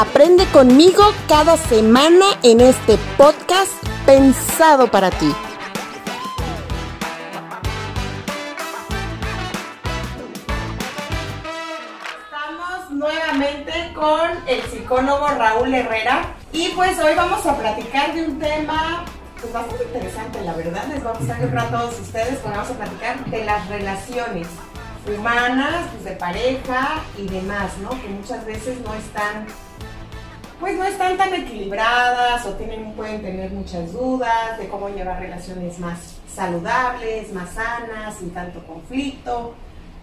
Aprende conmigo cada semana en este podcast pensado para ti. Estamos nuevamente con el psicólogo Raúl Herrera y pues hoy vamos a platicar de un tema pues bastante interesante, la verdad. Les vamos a dar a todos ustedes, pues vamos a platicar de las relaciones humanas, pues de pareja y demás, ¿no? Que muchas veces no están, pues no están tan equilibradas o pueden tener muchas dudas de cómo llevar relaciones más saludables, más sanas, sin tanto conflicto.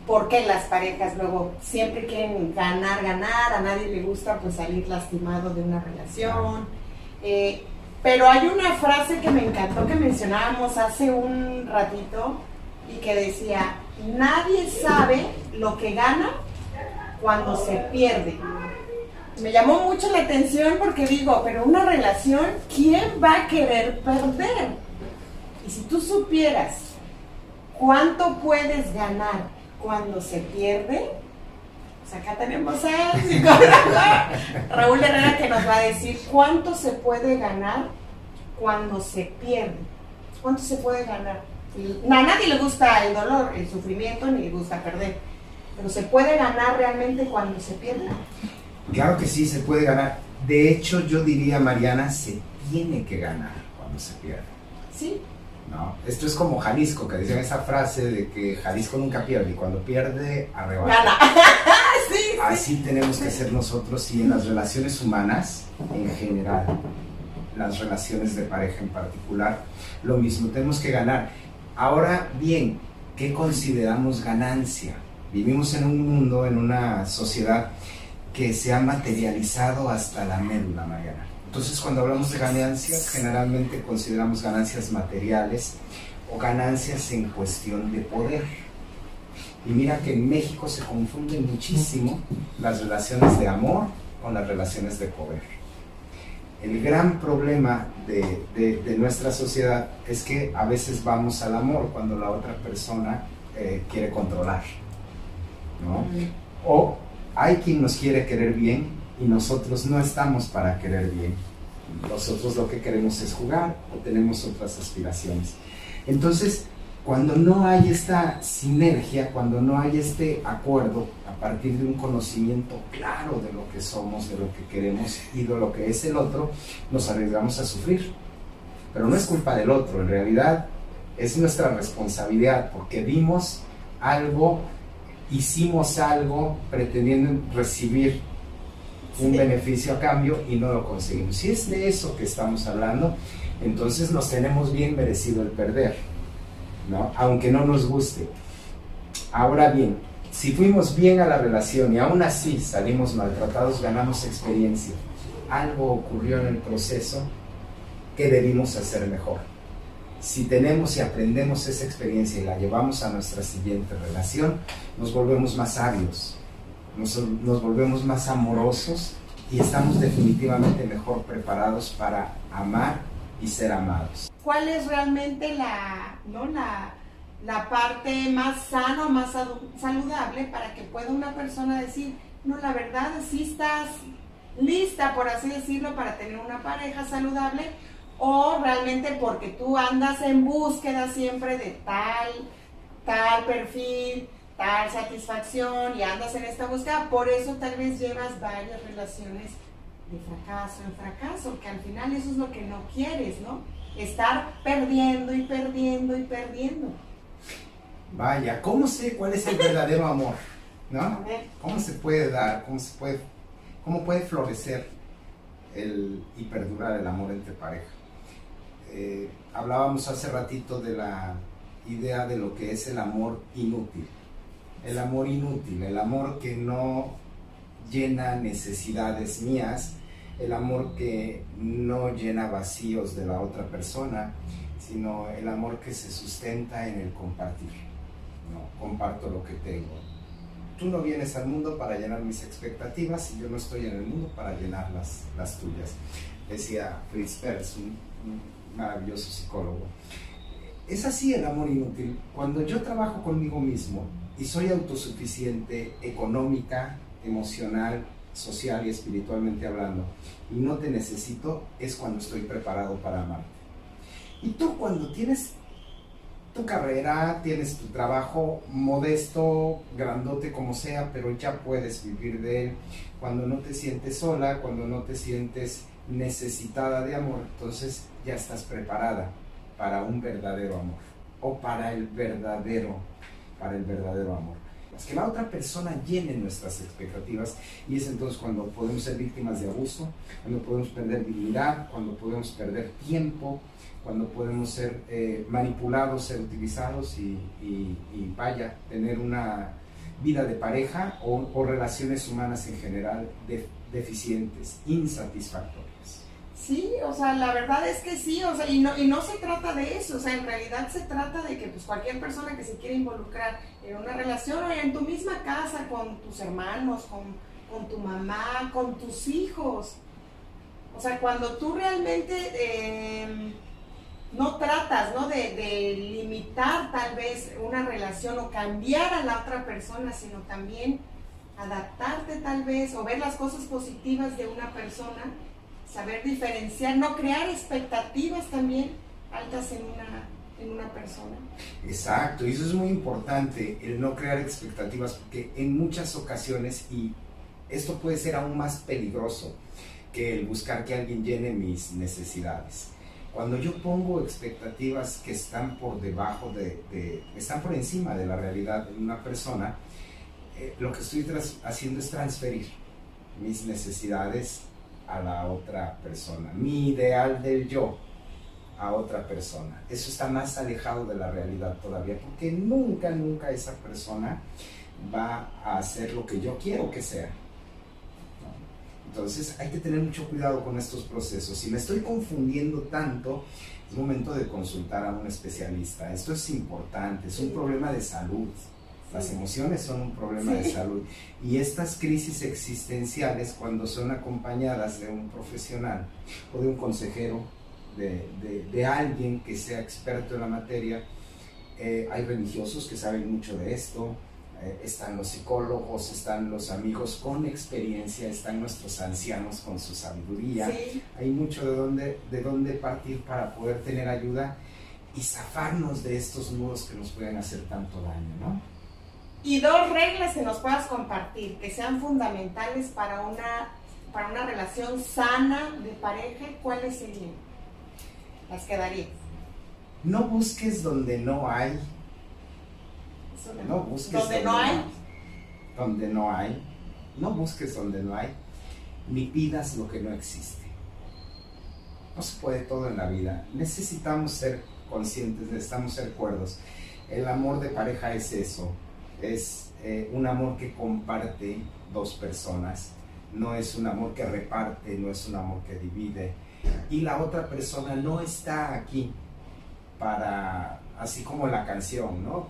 Porque las parejas luego siempre quieren ganar, ganar, a nadie le gusta pues salir lastimado de una relación. Eh, pero hay una frase que me encantó que mencionábamos hace un ratito y que decía, nadie sabe lo que gana cuando se pierde. Me llamó mucho la atención porque digo, pero una relación, ¿quién va a querer perder? Y si tú supieras cuánto puedes ganar cuando se pierde, pues acá tenemos al psicólogo Raúl Herrera que nos va a decir cuánto se puede ganar cuando se pierde. ¿Cuánto se puede ganar? A nadie le gusta el dolor, el sufrimiento, ni le gusta perder. Pero se puede ganar realmente cuando se pierde. Claro que sí, se puede ganar. De hecho, yo diría, Mariana, se tiene que ganar cuando se pierde. Sí. ¿No? Esto es como Jalisco, que decían esa frase de que Jalisco nunca pierde y cuando pierde, arrebata. Gana. sí, Así tenemos que ser nosotros y en las relaciones humanas en general, las relaciones de pareja en particular, lo mismo, tenemos que ganar. Ahora bien, ¿qué consideramos ganancia? Vivimos en un mundo, en una sociedad que se ha materializado hasta la médula, Mariana. Entonces, cuando hablamos de ganancias, generalmente consideramos ganancias materiales o ganancias en cuestión de poder. Y mira que en México se confunden muchísimo las relaciones de amor con las relaciones de poder. El gran problema de, de, de nuestra sociedad es que a veces vamos al amor cuando la otra persona eh, quiere controlar. ¿no? O hay quien nos quiere querer bien y nosotros no estamos para querer bien. Nosotros lo que queremos es jugar o tenemos otras aspiraciones. Entonces, cuando no hay esta sinergia, cuando no hay este acuerdo a partir de un conocimiento claro de lo que somos, de lo que queremos y de lo que es el otro, nos arriesgamos a sufrir. Pero no es culpa del otro, en realidad es nuestra responsabilidad porque dimos algo, hicimos algo pretendiendo recibir un Sí. beneficio a cambio y no lo conseguimos. Si es de eso que estamos hablando, entonces nos tenemos bien merecido el perder. Aunque no nos guste. Ahora bien, si fuimos bien a la relación y aún así salimos maltratados, ganamos experiencia. Algo ocurrió en el proceso que debimos hacer mejor. Si tenemos y aprendemos esa experiencia y la llevamos a nuestra siguiente relación, nos volvemos más sabios, nos volvemos más amorosos y estamos definitivamente mejor preparados para amar y ser amados. ¿Cuál es realmente la, ¿no? la, la parte más sana más saludable para que pueda una persona decir, no, la verdad, sí estás lista, por así decirlo, para tener una pareja saludable? O realmente porque tú andas en búsqueda siempre de tal, tal perfil, tal satisfacción y andas en esta búsqueda, por eso tal vez llevas varias relaciones de fracaso en fracaso, que al final eso es lo que no quieres, ¿no? Estar perdiendo y perdiendo y perdiendo. Vaya, ¿cómo sé cuál es el verdadero amor? ¿No? ¿Cómo se puede dar? ¿Cómo, se puede, cómo puede florecer el, y perdurar el amor entre pareja? Eh, hablábamos hace ratito de la idea de lo que es el amor inútil. El amor inútil, el amor que no llena necesidades mías, el amor que no llena vacíos de la otra persona, sino el amor que se sustenta en el compartir. No, comparto lo que tengo. Tú no vienes al mundo para llenar mis expectativas y yo no estoy en el mundo para llenar las, las tuyas. Decía Fritz Perls, un, un maravilloso psicólogo. Es así el amor inútil. Cuando yo trabajo conmigo mismo y soy autosuficiente económica, emocional, social y espiritualmente hablando, y no te necesito, es cuando estoy preparado para amarte. Y tú cuando tienes tu carrera, tienes tu trabajo modesto, grandote como sea, pero ya puedes vivir de él, cuando no te sientes sola, cuando no te sientes necesitada de amor, entonces ya estás preparada para un verdadero amor o para el verdadero, para el verdadero amor que la otra persona llene nuestras expectativas y es entonces cuando podemos ser víctimas de abuso, cuando podemos perder dignidad, cuando podemos perder tiempo, cuando podemos ser eh, manipulados, ser utilizados y, vaya, tener una vida de pareja o, relaciones humanas en general deficientes, insatisfactorias. Sí, o sea, la verdad es que sí, o sea, y no, y no se trata de eso, o sea, en realidad se trata de que pues cualquier persona que se quiera involucrar en una relación o en tu misma casa, con tus hermanos, con, tu mamá, con tus hijos, o sea, cuando tú realmente em, no tratas, ¿no? De, de limitar tal vez una relación o cambiar a la otra persona, sino también adaptarte tal vez o ver las cosas positivas de una persona, saber diferenciar, no crear expectativas también altas en una, en una persona. Exacto, y eso es muy importante, el no crear expectativas, porque en muchas ocasiones, y esto puede ser aún más peligroso que el buscar que alguien llene mis necesidades. Cuando yo pongo expectativas que están por debajo de, están por encima de la realidad de una persona, eh, lo que estoy haciendo es transferir mis necesidades a la otra persona, mi ideal del yo a otra persona. Eso está más alejado de la realidad todavía, porque nunca, nunca esa persona va a hacer lo que yo quiero que sea. Entonces hay que tener mucho cuidado con estos procesos. Si me estoy confundiendo tanto, es momento de consultar a un especialista. Esto es importante, es un problema de salud. Las emociones son un problema de salud. Y estas crisis existenciales, cuando son acompañadas de un profesional o de un consejero, de, de, alguien que sea experto en la materia, eh, hay religiosos que saben mucho de esto, eh, están los psicólogos, están los amigos con experiencia, están nuestros ancianos con su sabiduría. Hay mucho de dónde, de dónde partir para poder tener ayuda y zafarnos de estos nudos que nos pueden hacer tanto daño, ¿no? Y dos reglas que nos puedas compartir, que sean fundamentales para una, para una relación sana de pareja, ¿cuáles serían? Las quedarías. No busques donde no hay. No busques donde, no hay. Donde no hay. No busques donde no hay. Ni pidas lo que no existe. No se puede todo en la vida. Necesitamos ser conscientes, necesitamos ser cuerdos. El amor de pareja es eso es eh, un amor que comparte dos personas, no es un amor que reparte, no es un amor que divide. Y la otra persona no está aquí para, así como la canción, ¿no?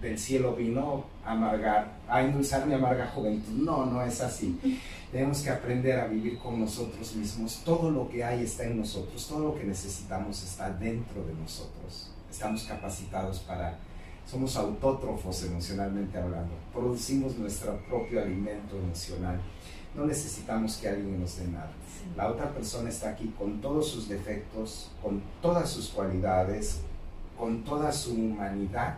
Del cielo vino a amargar, a endulzar mi amarga juventud. No, no es así. Tenemos que aprender a vivir con nosotros mismos. Todo lo que hay está en nosotros, todo lo que necesitamos está dentro de nosotros. Estamos capacitados para somos autótrofos emocionalmente hablando, producimos nuestro propio alimento emocional. No necesitamos que alguien nos dé nada. La otra persona está aquí con todos sus defectos, con todas sus cualidades, con toda su humanidad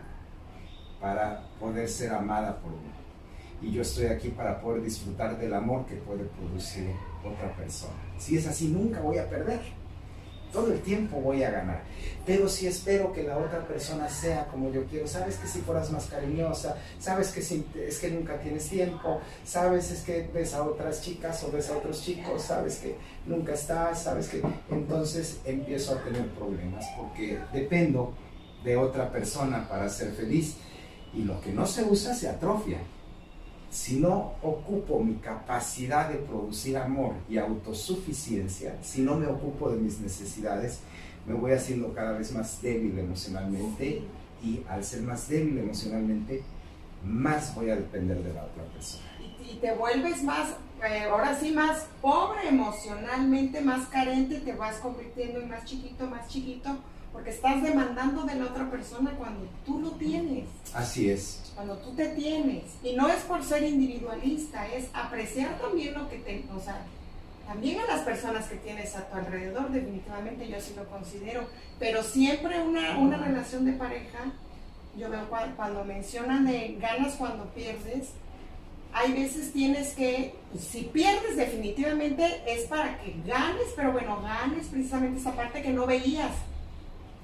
para poder ser amada por uno. Y yo estoy aquí para poder disfrutar del amor que puede producir otra persona. Si es así, nunca voy a perder todo el tiempo voy a ganar. Pero si espero que la otra persona sea como yo quiero, sabes que si fueras más cariñosa, sabes que si, es que nunca tienes tiempo, sabes es que ves a otras chicas o ves a otros chicos, sabes que nunca estás, sabes que entonces empiezo a tener problemas porque dependo de otra persona para ser feliz y lo que no se usa se atrofia. Si no ocupo mi capacidad de producir amor y autosuficiencia, si no me ocupo de mis necesidades, me voy haciendo cada vez más débil emocionalmente y al ser más débil emocionalmente, más voy a depender de la otra persona. Y, te vuelves más, eh, ahora sí, más pobre emocionalmente, más carente, te vas convirtiendo en más chiquito, más chiquito, porque estás demandando de la otra persona cuando tú lo tienes. Así es. Cuando tú te tienes. Y no es por ser individualista, es apreciar también lo que te, o sea, también a las personas que tienes a tu alrededor, definitivamente yo sí lo considero, pero siempre una, una relación de pareja, yo veo cuando, mencionan de ganas cuando pierdes, hay veces tienes que, si pierdes definitivamente es para que ganes, pero bueno, ganes precisamente esa parte que no veías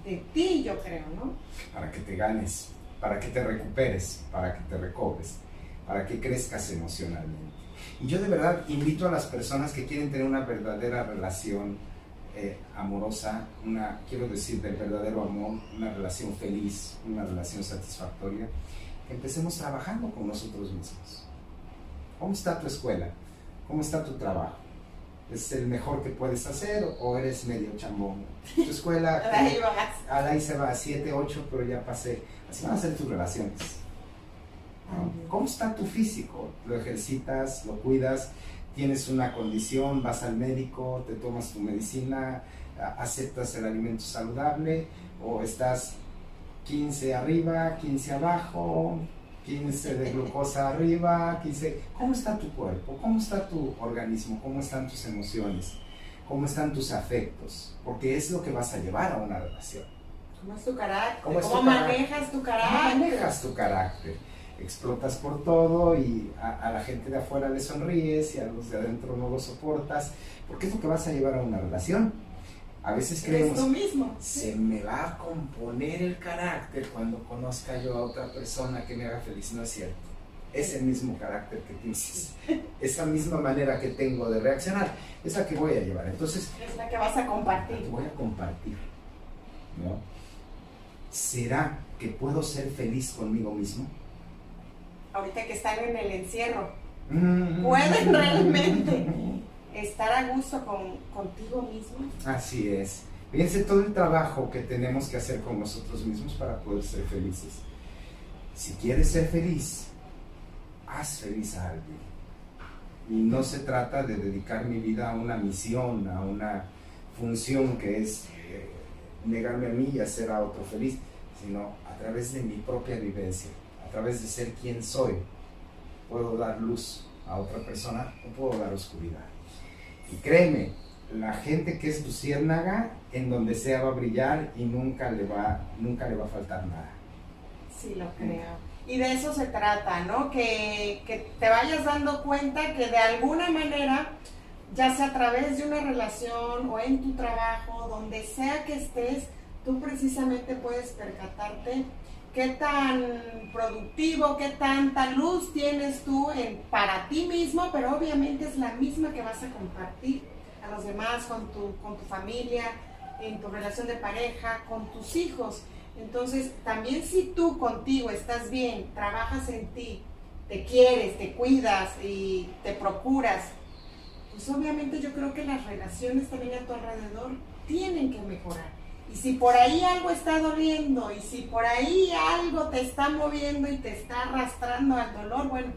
de ti, yo creo, ¿no? Para que te ganes, para que te recuperes, para que te recobres, para que crezcas emocionalmente. Y yo de verdad invito a las personas que quieren tener una verdadera relación eh, amorosa, una, quiero decir, de verdadero amor, una relación feliz, una relación satisfactoria, empecemos trabajando con nosotros mismos. ¿Cómo está tu escuela? ¿Cómo está tu trabajo? ¿Es el mejor que puedes hacer o eres medio chambón? Tu escuela, ahí, ahí se va a 7, 8, pero ya pasé. Así van a ser tus relaciones ¿Cómo está tu físico? ¿Lo ejercitas? ¿Lo cuidas? ¿Tienes una condición? ¿Vas al médico? ¿Te tomas tu medicina? ¿Aceptas el alimento saludable? ¿O estás 15 arriba, 15 abajo? 15 de glucosa arriba, 15... ¿Cómo está tu cuerpo? ¿Cómo está tu organismo? ¿Cómo están tus emociones? ¿Cómo están tus afectos? Porque es lo que vas a llevar a una relación. ¿Cómo es tu carácter? ¿Cómo, manejas tu carácter? ¿Cómo manejas tu carácter? explotas por todo y a, la gente de afuera le sonríes y a los de adentro no lo soportas, porque es lo que vas a llevar a una relación. A veces creemos, mismo. se me va a componer el carácter cuando conozca yo a otra persona que me haga feliz. No es cierto. Es el mismo carácter que tienes. Esa misma manera que tengo de reaccionar, es la que voy a llevar. Entonces, es la que vas a compartir. voy a compartir. ¿no? ¿Será que puedo ser feliz conmigo mismo? ahorita que están en el encierro, mm. pueden realmente estar a gusto con, contigo mismo. Así es. Fíjense todo el trabajo que tenemos que hacer con nosotros mismos para poder ser felices. Si quieres ser feliz, haz feliz a alguien. Y no se trata de dedicar mi vida a una misión, a una función que es eh, negarme a mí y hacer a otro feliz, sino a través de mi propia vivencia a través de ser quien soy, puedo dar luz a otra persona o puedo dar oscuridad. Y créeme, la gente que es luciérnaga, en donde sea va a brillar y nunca le va, nunca le va a faltar nada. Sí, lo creo. Y de eso se trata, ¿no? Que, que te vayas dando cuenta que de alguna manera, ya sea a través de una relación o en tu trabajo, donde sea que estés, tú precisamente puedes percatarte qué tan productivo, qué tanta luz tienes tú para ti mismo, pero obviamente es la misma que vas a compartir a los demás, con tu, con tu familia, en tu relación de pareja, con tus hijos. Entonces, también si tú contigo estás bien, trabajas en ti, te quieres, te cuidas y te procuras, pues obviamente yo creo que las relaciones también a tu alrededor tienen que mejorar. Y si por ahí algo está doliendo y si por ahí algo te está moviendo y te está arrastrando al dolor, bueno,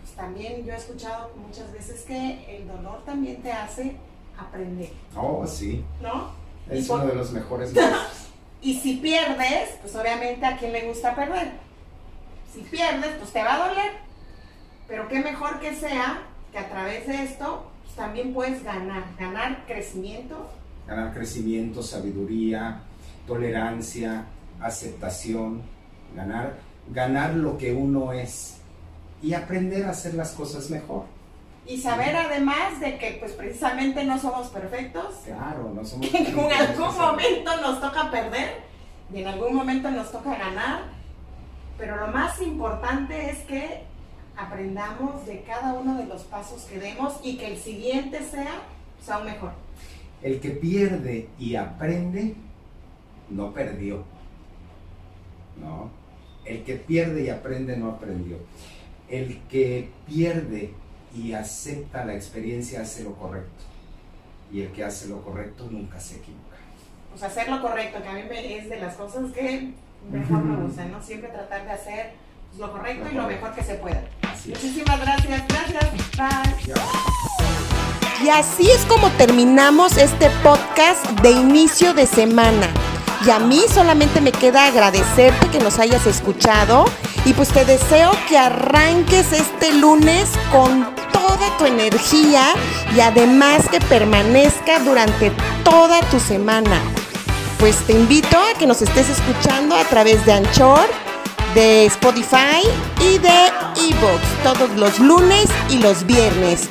pues también yo he escuchado muchas veces que el dolor también te hace aprender. Oh, sí. ¿No? Es uno de los mejores y si pierdes, pues obviamente a quién le gusta perder. Si pierdes, pues te va a doler. Pero qué mejor que sea que a través de esto pues también puedes ganar, ganar crecimiento ganar crecimiento, sabiduría, tolerancia, aceptación, ganar, ganar lo que uno es y aprender a hacer las cosas mejor. Y saber además de que pues precisamente no somos perfectos. Claro, no somos Que en algún momento nos toca perder y en algún momento nos toca ganar. Pero lo más importante es que aprendamos de cada uno de los pasos que demos y que el siguiente sea, sea aún mejor. El que pierde y aprende, no perdió. ¿No? El que pierde y aprende, no aprendió. El que pierde y acepta la experiencia hace lo correcto. Y el que hace lo correcto nunca se equivoca. Pues hacer lo correcto, que a mí me, es de las cosas que mejor me gusta, ¿no? Siempre tratar de hacer pues, lo correcto y lo mejor que se pueda. Muchísimas gracias, gracias, bye. Y así es como terminamos este podcast de inicio de semana. Y a mí solamente me queda agradecerte que nos hayas escuchado y pues te deseo que arranques este lunes con toda tu energía y además que permanezca durante toda tu semana. Pues te invito a que nos estés escuchando a través de Anchor, de Spotify y de Evox todos los lunes y los viernes.